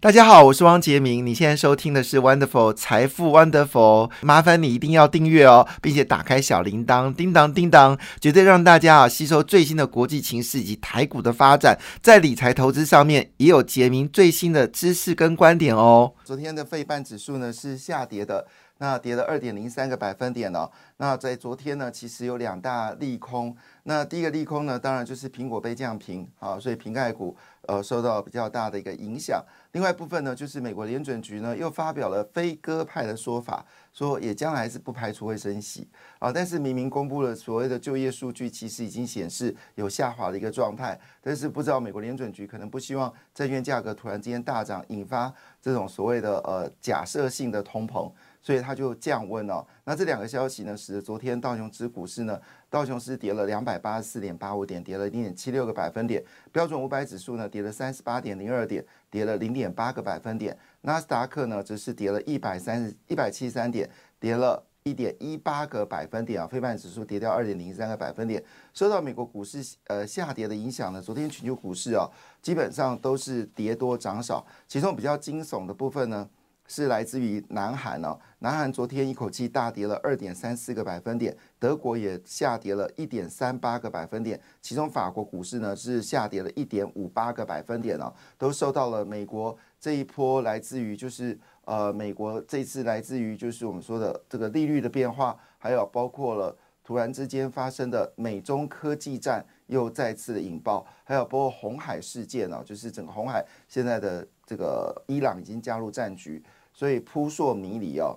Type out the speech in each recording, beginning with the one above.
大家好，我是汪杰明。你现在收听的是 Wonderful 财富 Wonderful，麻烦你一定要订阅哦，并且打开小铃铛，叮当叮当，绝对让大家啊吸收最新的国际情势以及台股的发展，在理财投资上面也有杰明最新的知识跟观点哦。昨天的费半指数呢是下跌的，那跌了二点零三个百分点哦。那在昨天呢，其实有两大利空。那第一个利空呢，当然就是苹果被降平，好，所以瓶盖股呃受到比较大的一个影响。另外一部分呢，就是美国联准局呢又发表了非鸽派的说法，说也将来是不排除会升息啊。但是明明公布了所谓的就业数据，其实已经显示有下滑的一个状态。但是不知道美国联准局可能不希望债券价格突然之间大涨，引发这种所谓的呃假设性的通膨，所以它就降温了。那这两个消息呢，使得昨天道琼斯股市呢，道琼斯跌了两百八十四点八五点，跌了零点七六个百分点；标准五百指数呢，跌了三十八点零二点。跌了零点八个百分点，纳斯达克呢则是跌了一百三十一百七十三点，跌了一点一八个百分点啊，非半指数跌掉二点零三个百分点。受到美国股市呃下跌的影响呢，昨天全球股市啊基本上都是跌多涨少，其中比较惊悚的部分呢。是来自于南韩哦，南韩昨天一口气大跌了二点三四个百分点，德国也下跌了一点三八个百分点，其中法国股市呢是下跌了一点五八个百分点哦，都受到了美国这一波来自于就是呃美国这次来自于就是我们说的这个利率的变化，还有包括了突然之间发生的美中科技战又再次的引爆，还有包括红海事件哦，就是整个红海现在的这个伊朗已经加入战局。所以扑朔迷离哦，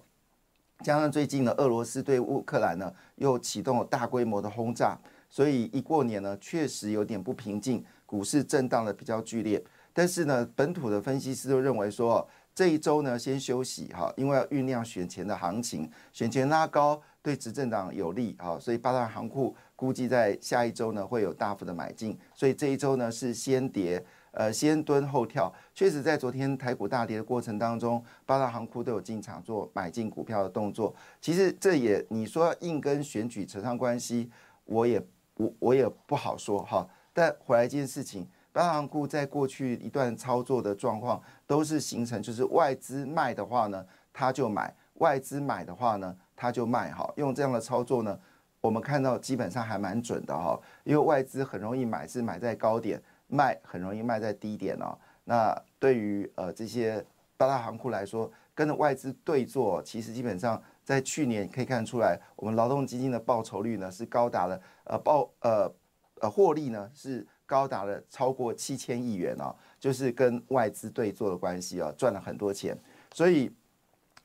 加上最近呢，俄罗斯对乌克兰呢又启动了大规模的轰炸，所以一过年呢，确实有点不平静，股市震荡的比较剧烈。但是呢，本土的分析师都认为说，这一周呢先休息哈，因为要酝酿选前的行情，选前拉高对执政党有利啊，所以八大行库估计在下一周呢会有大幅的买进，所以这一周呢是先跌。呃，先蹲后跳，确实在昨天台股大跌的过程当中，八大行库都有进场做买进股票的动作。其实这也你说硬跟选举扯上关系，我也我我也不好说哈。但回来一件事情，八大行库在过去一段操作的状况，都是形成就是外资卖的话呢，他就买；外资买的话呢，他就卖。哈，用这样的操作呢，我们看到基本上还蛮准的哈，因为外资很容易买，是买在高点。卖很容易卖在低点哦。那对于呃这些八大行库来说，跟着外资对坐，其实基本上在去年可以看出来，我们劳动基金的报酬率呢是高达了呃报呃呃获利呢是高达了超过七千亿元哦，就是跟外资对坐的关系哦，赚了很多钱。所以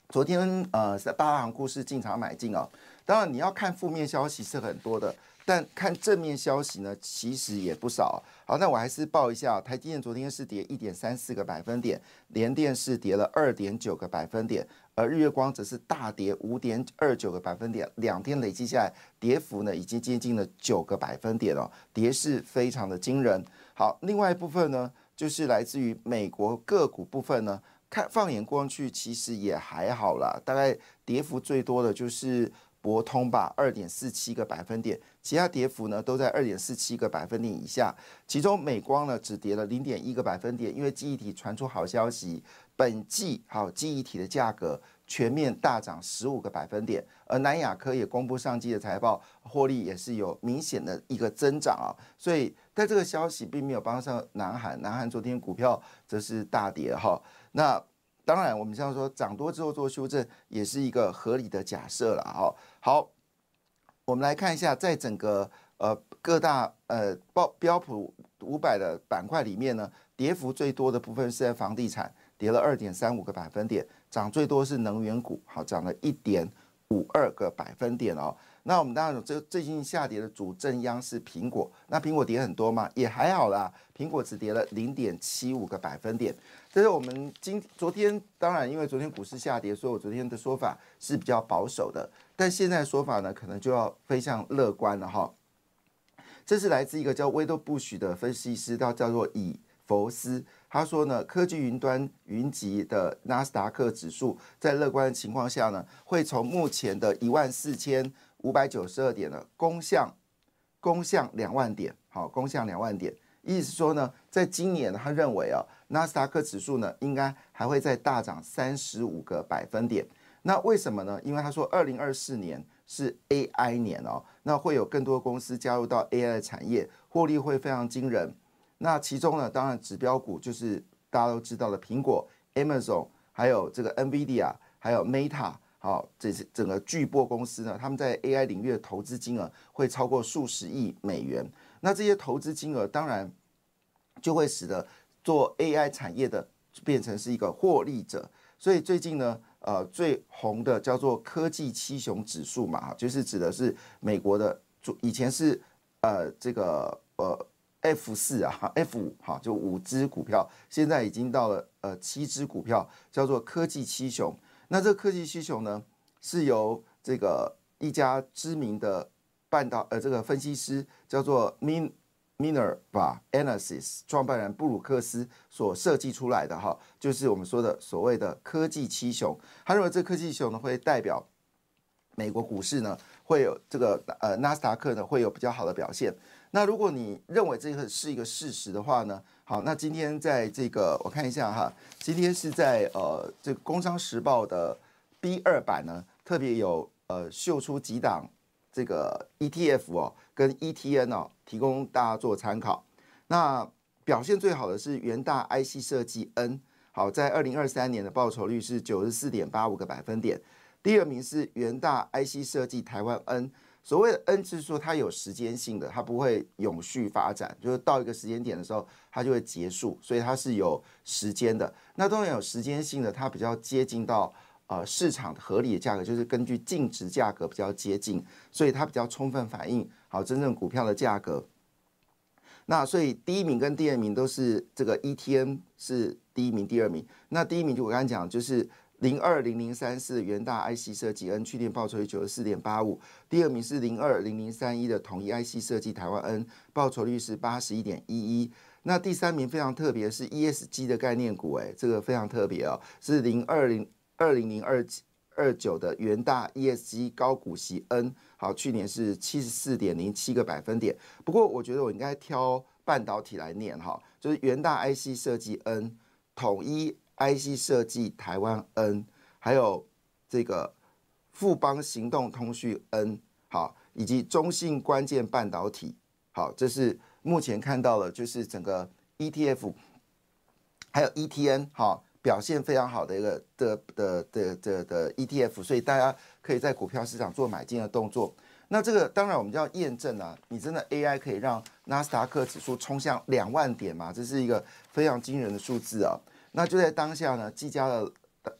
昨天呃在八大行库是进场买进哦。当然你要看负面消息是很多的。但看正面消息呢，其实也不少。好，那我还是报一下，台积电昨天是跌一点三四个百分点，联电是跌了二点九个百分点，而日月光则是大跌五点二九个百分点，两天累计下来跌幅呢已经接近了九个百分点哦，跌势非常的惊人。好，另外一部分呢，就是来自于美国个股部分呢，看放眼过去其实也还好啦，大概跌幅最多的就是。博通吧，二点四七个百分点，其他跌幅呢都在二点四七个百分点以下。其中美光呢只跌了零点一个百分点，因为记忆体传出好消息，本季好记忆体的价格全面大涨十五个百分点。而南亚科也公布上季的财报，获利也是有明显的一个增长啊。所以在这个消息并没有帮上南韩，南韩昨天股票则是大跌哈。那当然，我们像说涨多之后做修正，也是一个合理的假设了哈。好，我们来看一下，在整个呃各大呃报标普五百的板块里面呢，跌幅最多的部分是在房地产，跌了二点三五个百分点，涨最多是能源股，好涨了一点五二个百分点哦。那我们当然这最近下跌的主正央是苹果，那苹果跌很多吗？也还好啦，苹果只跌了零点七五个百分点。这是我们今昨天当然因为昨天股市下跌，所以我昨天的说法是比较保守的，但现在说法呢可能就要非常乐观了哈。这是来自一个叫威多布许的分析师，他叫做以佛斯，他说呢，科技云端云集的纳斯达克指数在乐观的情况下呢，会从目前的一万四千五百九十二点呢，攻向攻向两万点，好，攻向两万点。意思说呢，在今年他认为啊，纳斯达克指数呢，应该还会再大涨三十五个百分点。那为什么呢？因为他说，二零二四年是 AI 年哦，那会有更多公司加入到 AI 的产业，获利会非常惊人。那其中呢，当然指标股就是大家都知道的苹果、Amazon，还有这个 NVIDIA，还有 Meta，好，这是整个巨波公司呢，他们在 AI 领域的投资金额会超过数十亿美元。那这些投资金额当然就会使得做 AI 产业的变成是一个获利者。所以最近呢，呃，最红的叫做科技七雄指数嘛，就是指的是美国的，以前是呃这个呃。F 四啊，F 五哈，就五只股票，现在已经到了呃七只股票，叫做科技七雄。那这个科技七雄呢，是由这个一家知名的半导呃这个分析师叫做 Min Minerva Analysis 创办人布鲁克斯所设计出来的哈，就是我们说的所谓的科技七雄。他认为这科技七雄呢，会代表美国股市呢，会有这个呃纳斯达克呢，会有比较好的表现。那如果你认为这个是一个事实的话呢？好，那今天在这个我看一下哈，今天是在呃这个《工商时报》的 B 二版呢，特别有呃秀出几档这个 ETF 哦跟 ETN 哦，提供大家做参考。那表现最好的是元大 IC 设计 N，好，在二零二三年的报酬率是九十四点八五个百分点。第二名是元大 IC 设计台湾 N。所谓的 N 是说它有时间性的，它不会永续发展，就是到一个时间点的时候，它就会结束，所以它是有时间的。那当然有时间性的，它比较接近到呃市场合理的价格，就是根据净值价格比较接近，所以它比较充分反映好真正股票的价格。那所以第一名跟第二名都是这个 ETN 是第一名、第二名。那第一名就我刚才讲就是。零二零零三四元大 IC 设计 N 去年报酬率九十四点八五，第二名是零二零零三一的统一 IC 设计台湾 N 报酬率是八十一点一一，那第三名非常特别是 ESG 的概念股，哎，这个非常特别哦，是零二零二零零二二九的元大 ESG 高股息 N，好，去年是七十四点零七个百分点，不过我觉得我应该挑半导体来念哈，就是元大 IC 设计 N 统一。IC 设计台湾 N，还有这个富邦行动通讯 N，好，以及中信关键半导体，好，这是目前看到了，就是整个 ETF，还有 ETN，好，表现非常好的一个的的的的的 ETF，所以大家可以在股票市场做买进的动作。那这个当然我们就要验证啊，你真的 AI 可以让纳斯达克指数冲向两万点吗？这是一个非常惊人的数字啊。那就在当下呢，技嘉的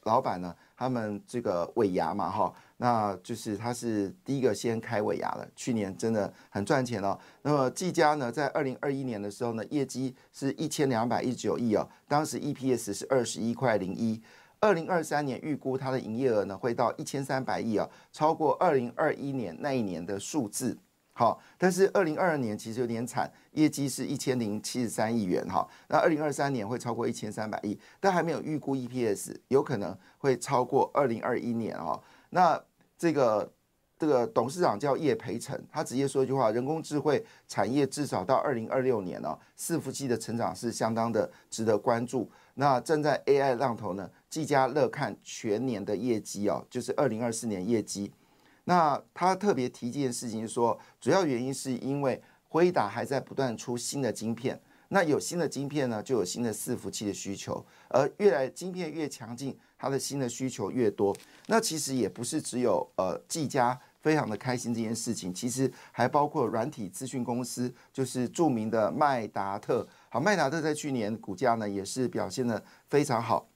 老板呢，他们这个尾牙嘛，哈，那就是他是第一个先开尾牙的，去年真的很赚钱哦。那么技嘉呢，在二零二一年的时候呢，业绩是一千两百一十九亿哦，当时 EPS 是二十一块零一。二零二三年预估它的营业额呢会到一千三百亿啊，超过二零二一年那一年的数字。好，但是二零二二年其实有点惨，业绩是一千零七十三亿元哈。那二零二三年会超过一千三百亿，但还没有预估 EPS，有可能会超过二零二一年哈。那这个这个董事长叫叶培成，他直接说一句话：人工智慧产业至少到二零二六年呢，伺服器的成长是相当的值得关注。那正在 AI 浪头呢，技嘉乐看全年的业绩哦，就是二零二四年业绩。那他特别提一件事情，说主要原因是因为辉达还在不断出新的晶片，那有新的晶片呢，就有新的伺服器的需求，而越来晶片越强劲，它的新的需求越多。那其实也不是只有呃技嘉非常的开心这件事情，其实还包括软体资讯公司，就是著名的麦达特。好，麦达特在去年股价呢也是表现的非常好。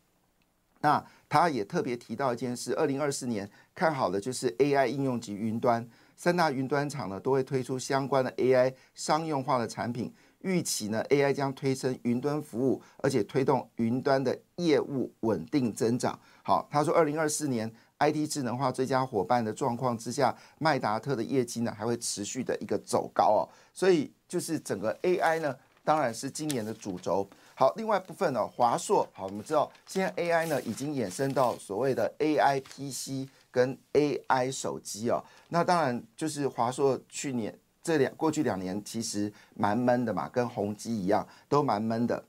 那他也特别提到一件事，二零二四年看好的就是 AI 应用及云端三大云端厂呢都会推出相关的 AI 商用化的产品，预期呢 AI 将推升云端服务，而且推动云端的业务稳定增长。好，他说二零二四年 IT 智能化最佳伙伴的状况之下，麦达特的业绩呢还会持续的一个走高哦，所以就是整个 AI 呢当然是今年的主轴。好，另外部分呢，华硕，好，我们知道现在 AI 呢已经衍生到所谓的 AI PC 跟 AI 手机哦。那当然就是华硕去年这两过去两年其实蛮闷的嘛，跟宏基一样都蛮闷的。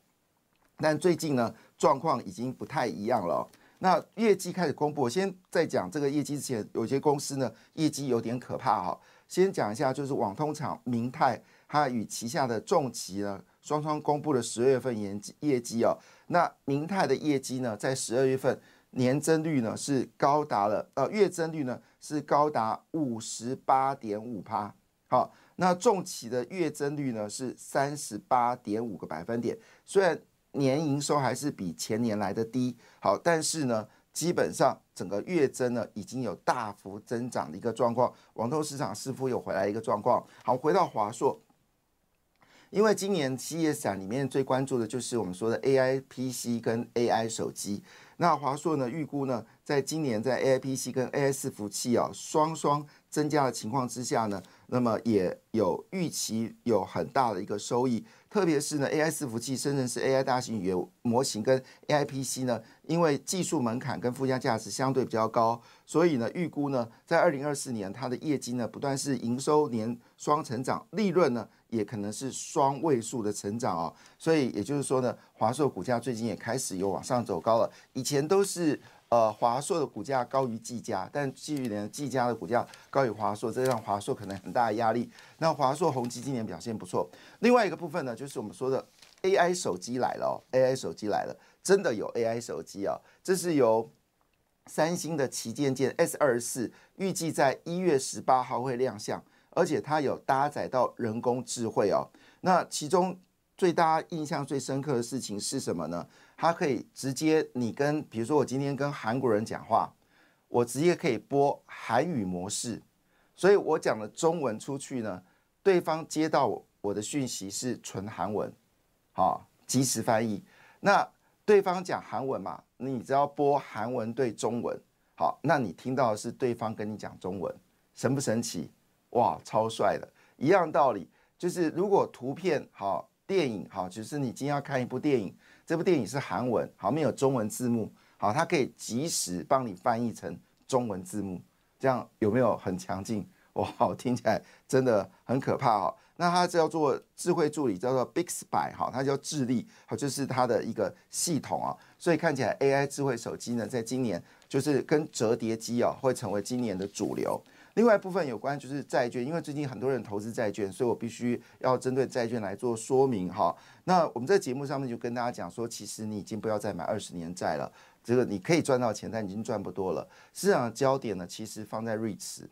但最近呢状况已经不太一样了。那业绩开始公布，我先在讲这个业绩之前，有些公司呢业绩有点可怕哈。先讲一下，就是网通厂明泰，它与旗下的重旗呢。双双公布了十二月份业绩业绩哦，那明泰的业绩呢，在十二月份年增率呢是高达了呃月增率呢是高达五十八点五趴，好，那重企的月增率呢是三十八点五个百分点，虽然年营收还是比前年来的低，好，但是呢，基本上整个月增呢已经有大幅增长的一个状况，网通市场似乎有回来一个状况，好，回到华硕。因为今年企业展里面最关注的就是我们说的 AI PC 跟 AI 手机。那华硕呢预估呢，在今年在 AI PC 跟 AI 伺服器啊双双增加的情况之下呢，那么也有预期有很大的一个收益。特别是呢，AI 伺服器生成式 AI 大型语言模型跟 AI PC 呢，因为技术门槛跟附加价值相对比较高，所以呢预估呢，在二零二四年它的业绩呢不断是营收年双成长，利润呢。也可能是双位数的成长哦，所以也就是说呢，华硕股价最近也开始有往上走高了。以前都是呃华硕的股价高于技嘉，但去年技嘉的股价高于华硕，这让华硕可能很大的压力。那华硕宏基今年表现不错。另外一个部分呢，就是我们说的 AI 手机来了，AI 手机来了，真的有 AI 手机啊！这是由三星的旗舰舰 S 二十四，预计在一月十八号会亮相。而且它有搭载到人工智慧哦，那其中最大印象最深刻的事情是什么呢？它可以直接你跟，比如说我今天跟韩国人讲话，我直接可以播韩语模式，所以我讲的中文出去呢，对方接到我的讯息是纯韩文，好，即时翻译。那对方讲韩文嘛，你只要播韩文对中文，好，那你听到的是对方跟你讲中文，神不神奇？哇，超帅的！一样道理，就是如果图片好，电影好，就是你今天要看一部电影，这部电影是韩文，好，没有中文字幕，好，它可以及时帮你翻译成中文字幕，这样有没有很强劲？哇，听起来真的很可怕哈。那它叫做智慧助理，叫做 Bixby 哈，它叫智力，好，就是它的一个系统啊。所以看起来 AI 智慧手机呢，在今年就是跟折叠机啊，会成为今年的主流。另外一部分有关就是债券，因为最近很多人投资债券，所以我必须要针对债券来做说明哈。那我们在节目上面就跟大家讲说，其实你已经不要再买二十年债了，这个你可以赚到钱，但已经赚不多了。市场的焦点呢，其实放在瑞慈，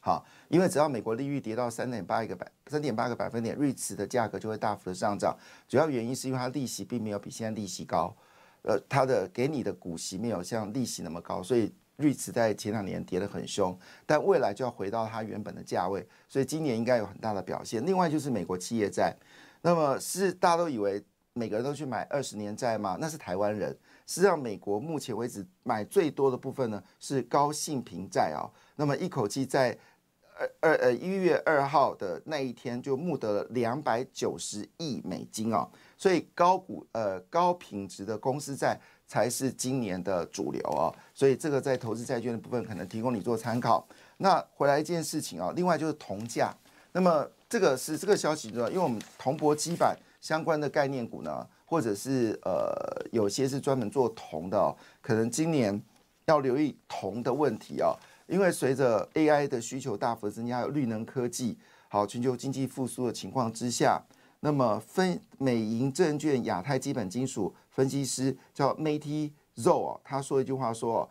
好，因为只要美国利率跌到三点八一个百三点八个百分点，瑞慈的价格就会大幅的上涨。主要原因是因为它利息并没有比现在利息高，呃，它的给你的股息没有像利息那么高，所以。瑞慈在前两年跌得很凶，但未来就要回到它原本的价位，所以今年应该有很大的表现。另外就是美国企业债，那么是大家都以为每个人都去买二十年债吗？那是台湾人。实际上，美国目前为止买最多的部分呢是高信平债啊。那么一口气在二二呃一月二号的那一天就募得了两百九十亿美金啊。所以高股呃高品质的公司债。才是今年的主流啊，所以这个在投资债券的部分可能提供你做参考。那回来一件事情啊，另外就是铜价，那么这个是这个消息呢，因为我们铜箔基板相关的概念股呢，或者是呃有些是专门做铜的，哦可能今年要留意铜的问题啊，因为随着 AI 的需求大幅增加，有绿能科技，好全球经济复苏的情况之下。那么分美银证券亚太基本金属分析师叫 Matty Zo 啊，他说一句话说，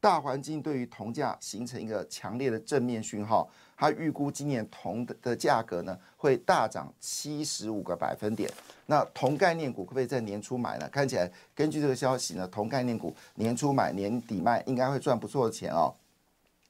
大环境对于铜价形成一个强烈的正面讯号。他预估今年铜的的价格呢会大涨七十五个百分点。那铜概念股可不可以在年初买呢？看起来根据这个消息呢，铜概念股年初买年底卖应该会赚不错的钱哦。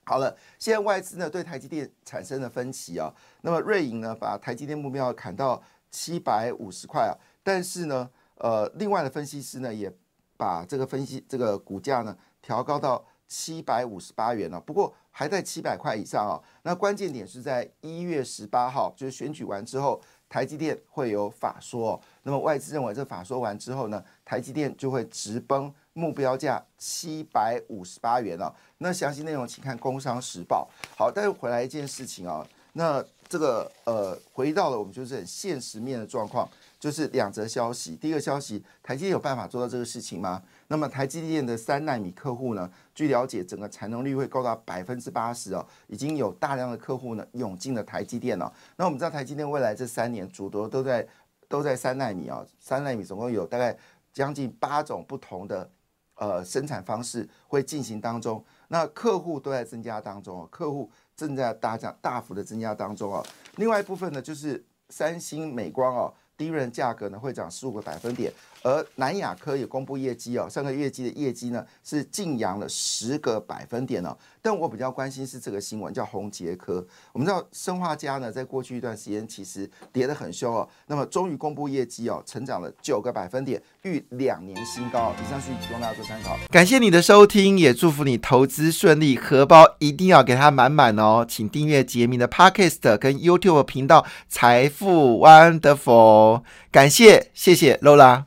好了，现在外资呢对台积电产生了分歧啊。那么瑞银呢把台积电目标砍到。七百五十块啊，但是呢，呃，另外的分析师呢也把这个分析这个股价呢调高到七百五十八元了，不过还在七百块以上啊。那关键点是在一月十八号，就是选举完之后，台积电会有法说。那么外资认为这法说完之后呢，台积电就会直奔目标价七百五十八元了。那详细内容请看《工商时报》。好，但是回来一件事情啊，那这个呃，回到了我们就是很现实面的状况，就是两则消息。第一个消息，台积电有办法做到这个事情吗？那么台积电的三纳米客户呢？据了解，整个产能率会高达百分之八十哦，已经有大量的客户呢涌进了台积电了。那我们知道台积电未来这三年主夺都在。都在三纳米啊，三纳米总共有大概将近八种不同的呃生产方式会进行当中，那客户都在增加当中哦，客户正在大降大幅的增加当中哦。另外一部分呢，就是三星、美光哦，第一轮价格呢会涨十五个百分点。而南亚科也公布业绩哦，上个月季的业绩呢是净扬了十个百分点哦。但我比较关心是这个新闻，叫宏杰科。我们知道生化家呢，在过去一段时间其实跌得很凶哦。那么终于公布业绩哦，成长了九个百分点，逾两年新高。以上讯息提供大家做参考。感谢你的收听，也祝福你投资顺利，荷包一定要给它满满哦。请订阅杰明的 Podcast 跟 YouTube 频道财富 Wonderful。感谢，谢谢 Lola。